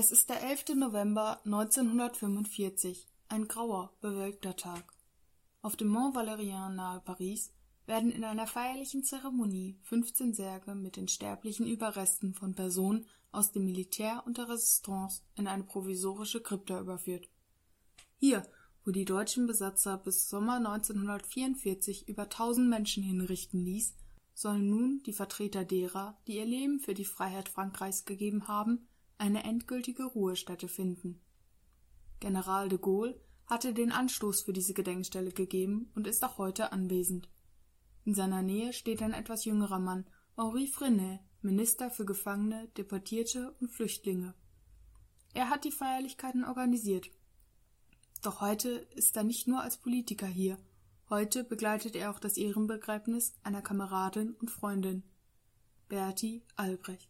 Es ist der 11. November 1945, ein grauer, bewölkter Tag. Auf dem Mont Valérien nahe Paris werden in einer feierlichen Zeremonie 15 Särge mit den sterblichen Überresten von Personen aus dem Militär und der Resistance in eine provisorische Krypta überführt. Hier, wo die deutschen Besatzer bis Sommer 1944 über 1000 Menschen hinrichten ließ, sollen nun die Vertreter derer, die ihr Leben für die Freiheit Frankreichs gegeben haben, eine endgültige Ruhestätte finden. General de Gaulle hatte den Anstoß für diese Gedenkstelle gegeben und ist auch heute anwesend. In seiner Nähe steht ein etwas jüngerer Mann, Henri Freinet, Minister für Gefangene, Deportierte und Flüchtlinge. Er hat die Feierlichkeiten organisiert. Doch heute ist er nicht nur als Politiker hier, heute begleitet er auch das Ehrenbegräbnis einer Kameradin und Freundin, Bertie Albrecht.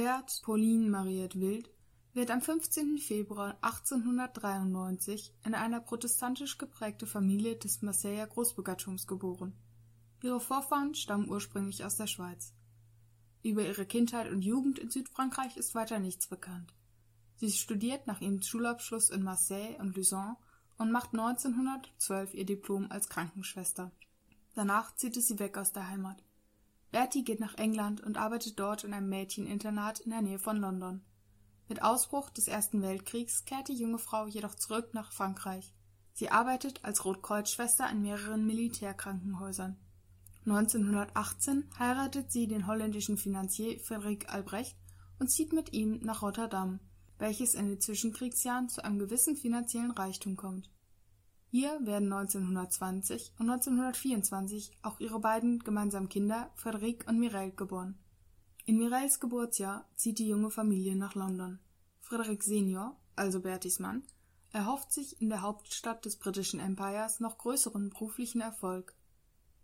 Bert Pauline Mariette Wild wird am 15. Februar 1893 in einer protestantisch geprägte Familie des Marseiller Großbürgertums geboren. Ihre Vorfahren stammen ursprünglich aus der Schweiz. Über ihre Kindheit und Jugend in Südfrankreich ist weiter nichts bekannt. Sie studiert nach ihrem Schulabschluss in Marseille und Luzon und macht 1912 ihr Diplom als Krankenschwester. Danach zieht es sie weg aus der Heimat. Bertie geht nach England und arbeitet dort in einem Mädcheninternat in der Nähe von London. Mit Ausbruch des Ersten Weltkriegs kehrt die junge Frau jedoch zurück nach Frankreich. Sie arbeitet als Rotkreuzschwester in mehreren Militärkrankenhäusern. 1918 heiratet sie den holländischen Finanzier Frederik Albrecht und zieht mit ihm nach Rotterdam, welches in den Zwischenkriegsjahren zu einem gewissen finanziellen Reichtum kommt hier werden 1920 und 1924 auch ihre beiden gemeinsamen Kinder Frédéric und Mireille geboren. In Mireilles Geburtsjahr zieht die junge Familie nach London. Frédéric Senior, also Berties Mann, erhofft sich in der Hauptstadt des britischen Empires noch größeren beruflichen Erfolg.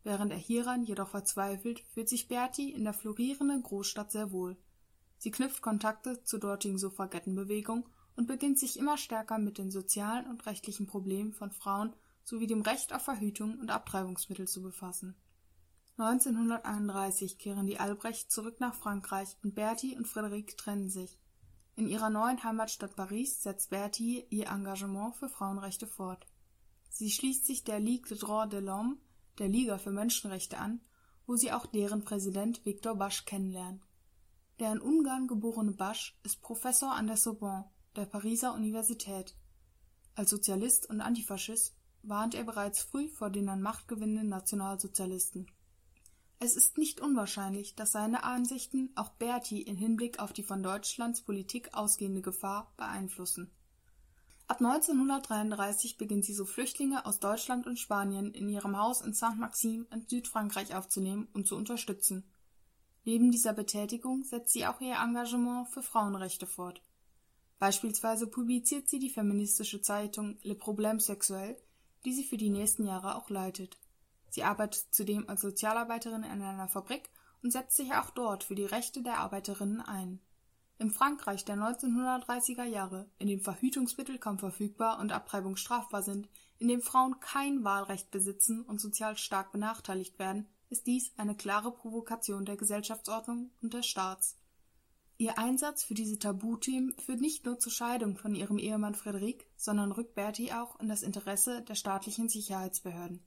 Während er hieran jedoch verzweifelt, fühlt sich Bertie in der florierenden Großstadt sehr wohl. Sie knüpft Kontakte zur dortigen Suffragettenbewegung und beginnt sich immer stärker mit den sozialen und rechtlichen Problemen von Frauen sowie dem Recht auf Verhütung und Abtreibungsmittel zu befassen. 1931 kehren die Albrecht zurück nach Frankreich und Bertie und Frédéric trennen sich. In ihrer neuen Heimatstadt Paris setzt Bertie ihr Engagement für Frauenrechte fort. Sie schließt sich der Ligue des Droits de l'Homme, der Liga für Menschenrechte an, wo sie auch deren Präsident Victor Basch kennenlernt. Der in Ungarn geborene Basch ist Professor an der Sorbonne der Pariser Universität. Als Sozialist und Antifaschist warnt er bereits früh vor den an Macht gewinnenden Nationalsozialisten. Es ist nicht unwahrscheinlich, dass seine Ansichten auch Berti in Hinblick auf die von Deutschlands Politik ausgehende Gefahr beeinflussen. Ab 1933 beginnt sie so Flüchtlinge aus Deutschland und Spanien in ihrem Haus in Saint-Maxime in Südfrankreich aufzunehmen und zu unterstützen. Neben dieser Betätigung setzt sie auch ihr Engagement für Frauenrechte fort Beispielsweise publiziert sie die feministische Zeitung Le Problème Sexuel, die sie für die nächsten Jahre auch leitet. Sie arbeitet zudem als Sozialarbeiterin in einer Fabrik und setzt sich auch dort für die Rechte der Arbeiterinnen ein. Im Frankreich der 1930er Jahre, in dem Verhütungsmittel kaum verfügbar und Abtreibung strafbar sind, in dem Frauen kein Wahlrecht besitzen und sozial stark benachteiligt werden, ist dies eine klare Provokation der Gesellschaftsordnung und des Staats. Ihr Einsatz für diese Tabuthemen führt nicht nur zur Scheidung von ihrem Ehemann Frédéric, sondern rückt Bertie auch in das Interesse der staatlichen Sicherheitsbehörden.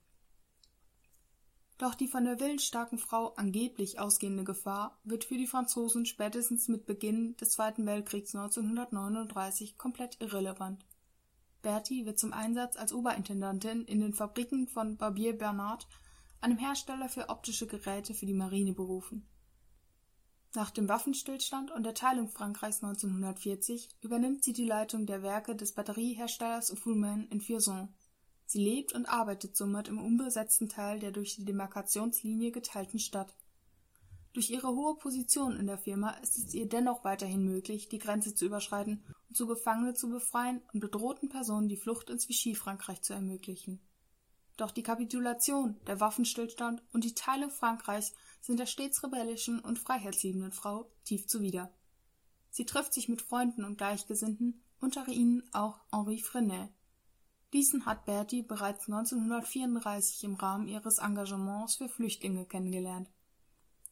Doch die von der willensstarken Frau angeblich ausgehende Gefahr wird für die Franzosen spätestens mit Beginn des Zweiten Weltkriegs 1939 komplett irrelevant. Bertie wird zum Einsatz als Oberintendantin in den Fabriken von Barbier Bernard, einem Hersteller für optische Geräte für die Marine, berufen nach dem Waffenstillstand und der Teilung Frankreichs 1940 übernimmt sie die Leitung der Werke des Batterieherstellers Fullman in Vierzon. Sie lebt und arbeitet somit im unbesetzten Teil der durch die Demarkationslinie geteilten Stadt. Durch ihre hohe Position in der Firma ist es ihr dennoch weiterhin möglich, die Grenze zu überschreiten und so Gefangene zu befreien und bedrohten Personen die Flucht ins Vichy-Frankreich zu ermöglichen doch die Kapitulation, der Waffenstillstand und die Teilung Frankreichs sind der stets rebellischen und freiheitsliebenden Frau tief zuwider. Sie trifft sich mit Freunden und Gleichgesinnten, unter ihnen auch Henri Freinet. Diesen hat Bertie bereits 1934 im Rahmen ihres Engagements für Flüchtlinge kennengelernt.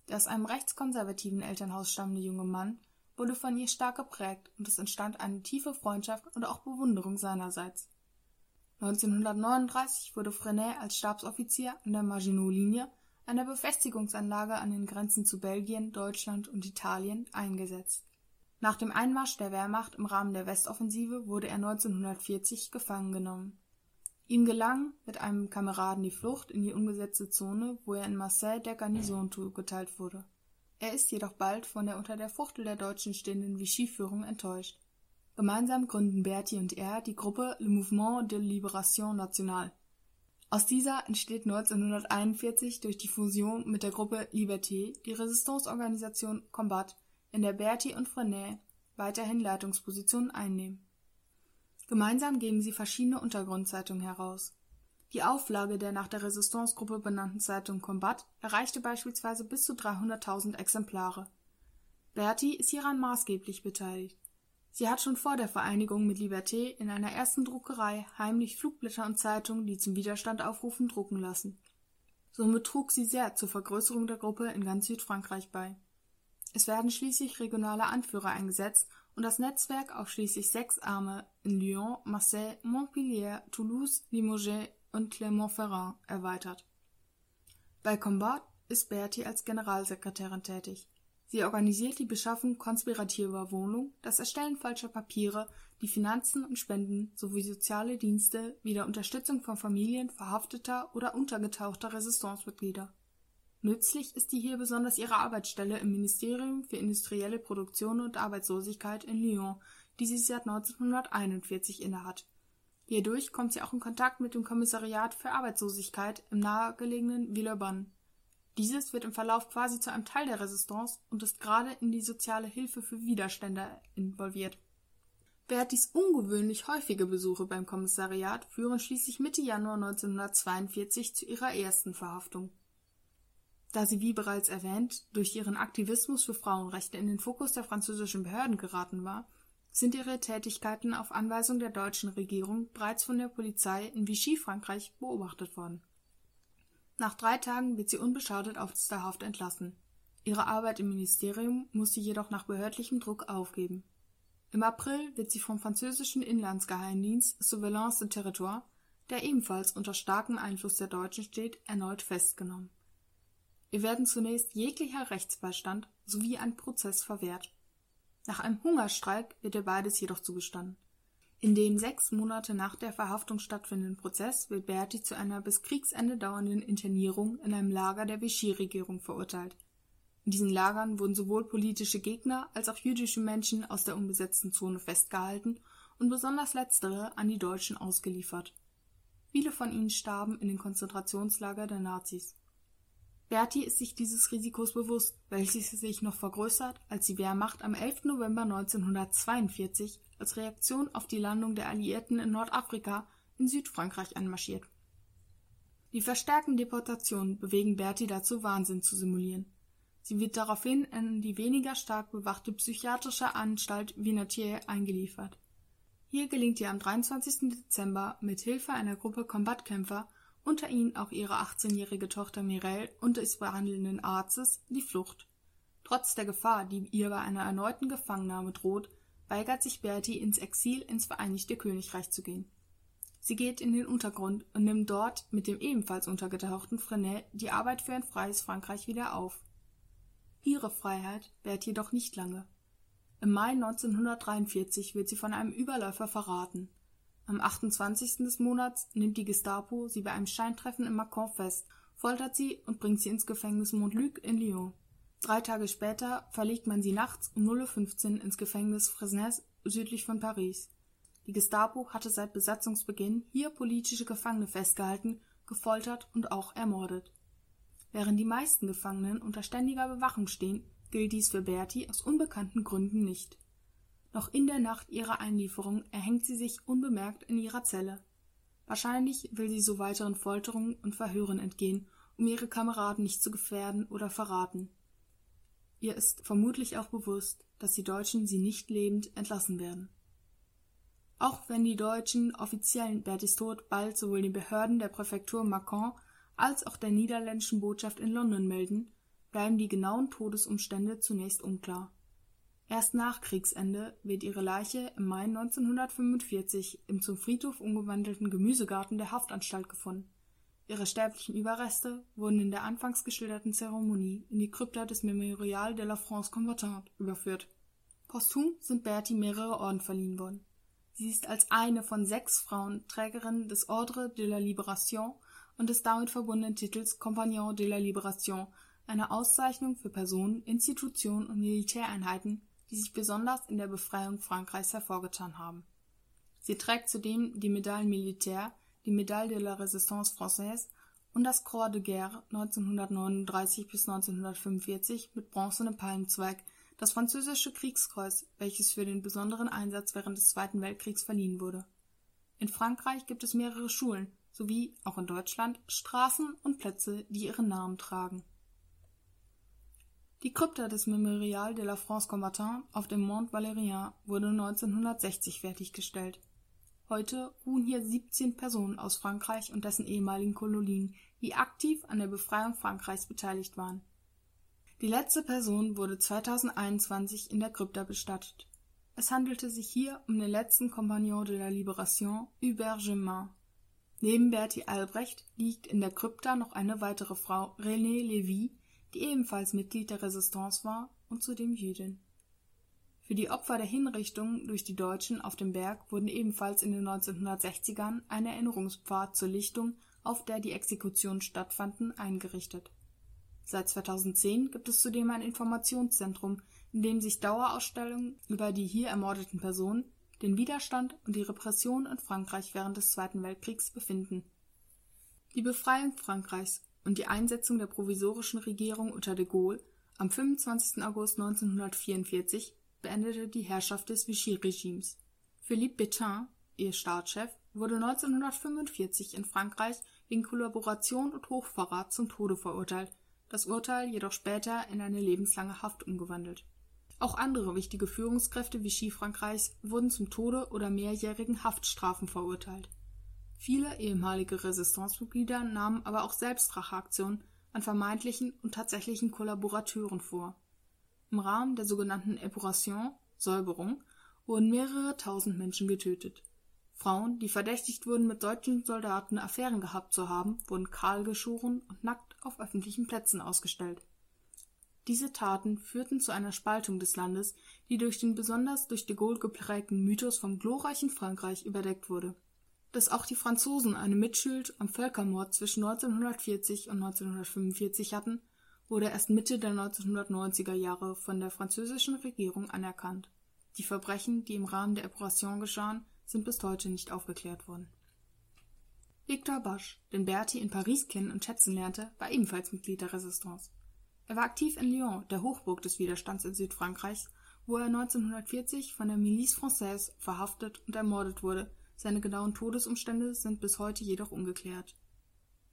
Der aus einem rechtskonservativen Elternhaus stammende junge Mann wurde von ihr stark geprägt und es entstand eine tiefe Freundschaft und auch Bewunderung seinerseits. 1939 wurde Freinet als Stabsoffizier an der Maginot-Linie, einer Befestigungsanlage an den Grenzen zu Belgien, Deutschland und Italien, eingesetzt. Nach dem Einmarsch der Wehrmacht im Rahmen der Westoffensive wurde er 1940 gefangen genommen. Ihm gelang mit einem Kameraden die Flucht in die unbesetzte Zone, wo er in Marseille der Garnison zugeteilt wurde. Er ist jedoch bald von der unter der Fuchtel der Deutschen stehenden Vichy-Führung enttäuscht Gemeinsam gründen Bertie und er die Gruppe Le Mouvement de Libération Nationale. Aus dieser entsteht 1941 durch die Fusion mit der Gruppe Liberté die Resistance-Organisation Combat, in der Bertie und Freinet weiterhin Leitungspositionen einnehmen. Gemeinsam geben sie verschiedene Untergrundzeitungen heraus. Die Auflage der nach der Resistance-Gruppe benannten Zeitung Combat erreichte beispielsweise bis zu 300.000 Exemplare. Bertie ist hieran maßgeblich beteiligt Sie hat schon vor der Vereinigung mit Liberté in einer ersten Druckerei heimlich Flugblätter und Zeitungen, die zum Widerstand aufrufen, drucken lassen. Somit trug sie sehr zur Vergrößerung der Gruppe in ganz Südfrankreich bei. Es werden schließlich regionale Anführer eingesetzt und das Netzwerk auf schließlich sechs Arme in Lyon, Marseille, Montpellier, Toulouse, Limoges und Clermont-Ferrand erweitert. Bei Combat ist Bertie als Generalsekretärin tätig. Sie organisiert die Beschaffung konspirativer Wohnungen, das Erstellen falscher Papiere, die Finanzen und Spenden sowie soziale Dienste wie der Unterstützung von Familien verhafteter oder untergetauchter Resistancemitglieder. Nützlich ist hier besonders ihre Arbeitsstelle im Ministerium für industrielle Produktion und Arbeitslosigkeit in Lyon, die sie seit 1941 innehat. Hierdurch kommt sie auch in Kontakt mit dem Kommissariat für Arbeitslosigkeit im nahegelegenen Villeurbanne dieses wird im Verlauf quasi zu einem Teil der Resistance und ist gerade in die soziale Hilfe für Widerstände involviert. Bertis ungewöhnlich häufige Besuche beim Kommissariat führen schließlich Mitte Januar 1942 zu ihrer ersten Verhaftung. Da sie, wie bereits erwähnt, durch ihren Aktivismus für Frauenrechte in den Fokus der französischen Behörden geraten war, sind ihre Tätigkeiten auf Anweisung der deutschen Regierung bereits von der Polizei in Vichy-Frankreich beobachtet worden nach drei Tagen wird sie unbeschadet aus der Haft entlassen. Ihre Arbeit im Ministerium muss sie jedoch nach behördlichem Druck aufgeben. Im April wird sie vom französischen Inlandsgeheimdienst Surveillance de Territoire, der ebenfalls unter starkem Einfluss der Deutschen steht, erneut festgenommen. Ihr werden zunächst jeglicher Rechtsbeistand sowie ein Prozess verwehrt. Nach einem Hungerstreik wird ihr beides jedoch zugestanden. In dem sechs Monate nach der Verhaftung stattfindenden Prozess wird Berti zu einer bis Kriegsende dauernden Internierung in einem Lager der Vichy-Regierung verurteilt. In diesen Lagern wurden sowohl politische Gegner als auch jüdische Menschen aus der unbesetzten Zone festgehalten und besonders letztere an die Deutschen ausgeliefert. Viele von ihnen starben in den Konzentrationslager der Nazis. Berti ist sich dieses Risikos bewusst, welches sich noch vergrößert, als die Wehrmacht am 11. November 1942 als Reaktion auf die Landung der Alliierten in Nordafrika in Südfrankreich anmarschiert. Die verstärkten Deportationen bewegen Bertie dazu, Wahnsinn zu simulieren. Sie wird daraufhin in die weniger stark bewachte psychiatrische Anstalt Vinatier eingeliefert. Hier gelingt ihr am 23. Dezember mit Hilfe einer Gruppe Kombattkämpfer, unter ihnen auch ihre 18-jährige Tochter Mireille und des behandelnden Arztes, die Flucht. Trotz der Gefahr, die ihr bei einer erneuten Gefangennahme droht, weigert sich Bertie ins Exil ins Vereinigte Königreich zu gehen. Sie geht in den Untergrund und nimmt dort mit dem ebenfalls untergetauchten Fresnel die Arbeit für ein freies Frankreich wieder auf. Ihre Freiheit währt jedoch nicht lange. Im Mai 1943 wird sie von einem Überläufer verraten. Am 28. des Monats nimmt die Gestapo sie bei einem Scheintreffen in Mâcon fest, foltert sie und bringt sie ins Gefängnis Montluc in Lyon. Drei Tage später verlegt man sie nachts um 0.15 Uhr ins Gefängnis Fresnes südlich von Paris. Die Gestapo hatte seit Besatzungsbeginn hier politische Gefangene festgehalten, gefoltert und auch ermordet. Während die meisten Gefangenen unter ständiger Bewachung stehen, gilt dies für Bertie aus unbekannten Gründen nicht. Noch in der Nacht ihrer Einlieferung erhängt sie sich unbemerkt in ihrer Zelle. Wahrscheinlich will sie so weiteren Folterungen und Verhören entgehen, um ihre Kameraden nicht zu gefährden oder verraten. Ihr ist vermutlich auch bewusst, dass die Deutschen sie nicht lebend entlassen werden. Auch wenn die deutschen Offiziellen Bertis Tod bald sowohl den Behörden der Präfektur Mâcon als auch der niederländischen Botschaft in London melden, bleiben die genauen Todesumstände zunächst unklar. Erst nach Kriegsende wird ihre Leiche im Mai 1945 im zum Friedhof umgewandelten Gemüsegarten der Haftanstalt gefunden Ihre sterblichen Überreste wurden in der anfangs geschilderten Zeremonie in die Krypta des Mémorial de la France Combattante überführt. Posthum sind Bertie mehrere Orden verliehen worden. Sie ist als eine von sechs Frauen Trägerin des Ordre de la Libération und des damit verbundenen Titels Compagnon de la Libération, einer Auszeichnung für Personen, Institutionen und Militäreinheiten, die sich besonders in der Befreiung Frankreichs hervorgetan haben. Sie trägt zudem die Medaille Militaire die Médaille de la Résistance Française und das Croix de Guerre 1939 bis 1945 mit bronzenem Palmzweig, das französische Kriegskreuz, welches für den besonderen Einsatz während des Zweiten Weltkriegs verliehen wurde. In Frankreich gibt es mehrere Schulen sowie, auch in Deutschland, Straßen und Plätze, die ihren Namen tragen. Die Krypta des Mémorial de la France Combattant auf dem Mont Valérien wurde 1960 fertiggestellt Heute ruhen hier 17 Personen aus Frankreich und dessen ehemaligen Kolonien, die aktiv an der Befreiung Frankreichs beteiligt waren. Die letzte Person wurde 2021 in der Krypta bestattet. Es handelte sich hier um den letzten Compagnon de la Libération, Hubert Germain. Neben Bertie Albrecht liegt in der Krypta noch eine weitere Frau, Renée Lévy, die ebenfalls Mitglied der Resistance war und zudem Jüdin für die Opfer der Hinrichtung durch die Deutschen auf dem Berg wurden ebenfalls in den 1960ern ein Erinnerungspfad zur Lichtung, auf der die Exekutionen stattfanden, eingerichtet. Seit 2010 gibt es zudem ein Informationszentrum, in dem sich Dauerausstellungen über die hier ermordeten Personen, den Widerstand und die Repression in Frankreich während des Zweiten Weltkriegs befinden. Die Befreiung Frankreichs und die Einsetzung der provisorischen Regierung unter de Gaulle am 25. August 1944 beendete die Herrschaft des Vichy-Regimes. Philippe Pétain, ihr Staatschef, wurde 1945 in Frankreich wegen Kollaboration und Hochverrat zum Tode verurteilt, das Urteil jedoch später in eine lebenslange Haft umgewandelt. Auch andere wichtige Führungskräfte Vichy-Frankreichs wurden zum Tode oder mehrjährigen Haftstrafen verurteilt. Viele ehemalige Resistancemitglieder nahmen aber auch Selbstracheaktionen an vermeintlichen und tatsächlichen Kollaborateuren vor im Rahmen der sogenannten Épuration (Säuberung) wurden mehrere tausend Menschen getötet. Frauen, die verdächtigt wurden, mit deutschen Soldaten Affären gehabt zu haben, wurden kahlgeschoren und nackt auf öffentlichen Plätzen ausgestellt. Diese Taten führten zu einer Spaltung des Landes, die durch den besonders durch de Gaulle geprägten Mythos vom glorreichen Frankreich überdeckt wurde. Dass auch die Franzosen eine Mitschuld am Völkermord zwischen 1940 und 1945 hatten wurde erst Mitte der 1990er Jahre von der französischen Regierung anerkannt. Die Verbrechen, die im Rahmen der Operation geschahen, sind bis heute nicht aufgeklärt worden. Victor Bosch, den Bertie in Paris kennen und schätzen lernte, war ebenfalls Mitglied der Resistance. Er war aktiv in Lyon, der Hochburg des Widerstands in Südfrankreichs, wo er 1940 von der Milice Française verhaftet und ermordet wurde. Seine genauen Todesumstände sind bis heute jedoch ungeklärt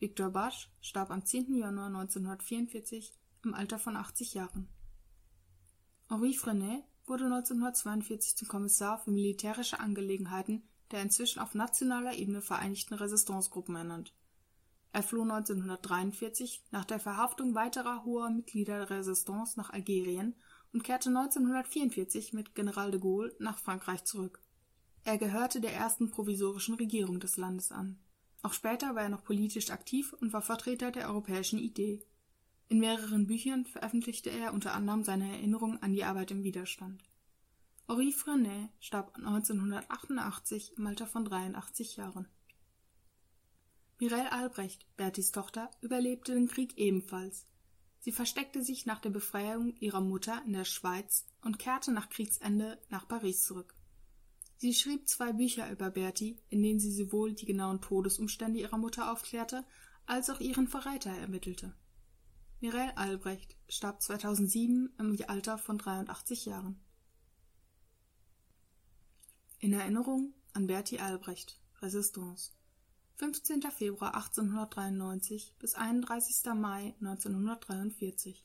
Victor Basch starb am 10. Januar 1944 im Alter von 80 Jahren. Henri Frenay wurde 1942 zum Kommissar für militärische Angelegenheiten der inzwischen auf nationaler Ebene vereinigten Resistancegruppen ernannt. Er floh 1943 nach der Verhaftung weiterer hoher Mitglieder der Resistance nach Algerien und kehrte 1944 mit General de Gaulle nach Frankreich zurück. Er gehörte der ersten provisorischen Regierung des Landes an. Auch später war er noch politisch aktiv und war Vertreter der europäischen Idee. In mehreren Büchern veröffentlichte er unter anderem seine Erinnerungen an die Arbeit im Widerstand. Henri Frenay starb 1988 im Alter von 83 Jahren. Mireille Albrecht, Bertis Tochter, überlebte den Krieg ebenfalls. Sie versteckte sich nach der Befreiung ihrer Mutter in der Schweiz und kehrte nach Kriegsende nach Paris zurück. Sie schrieb zwei Bücher über Berti, in denen sie sowohl die genauen Todesumstände ihrer Mutter aufklärte, als auch ihren Verräter ermittelte. Mireille Albrecht starb 2007 im Alter von 83 Jahren. In Erinnerung an Berti Albrecht, Resistance 15. Februar 1893 bis 31. Mai 1943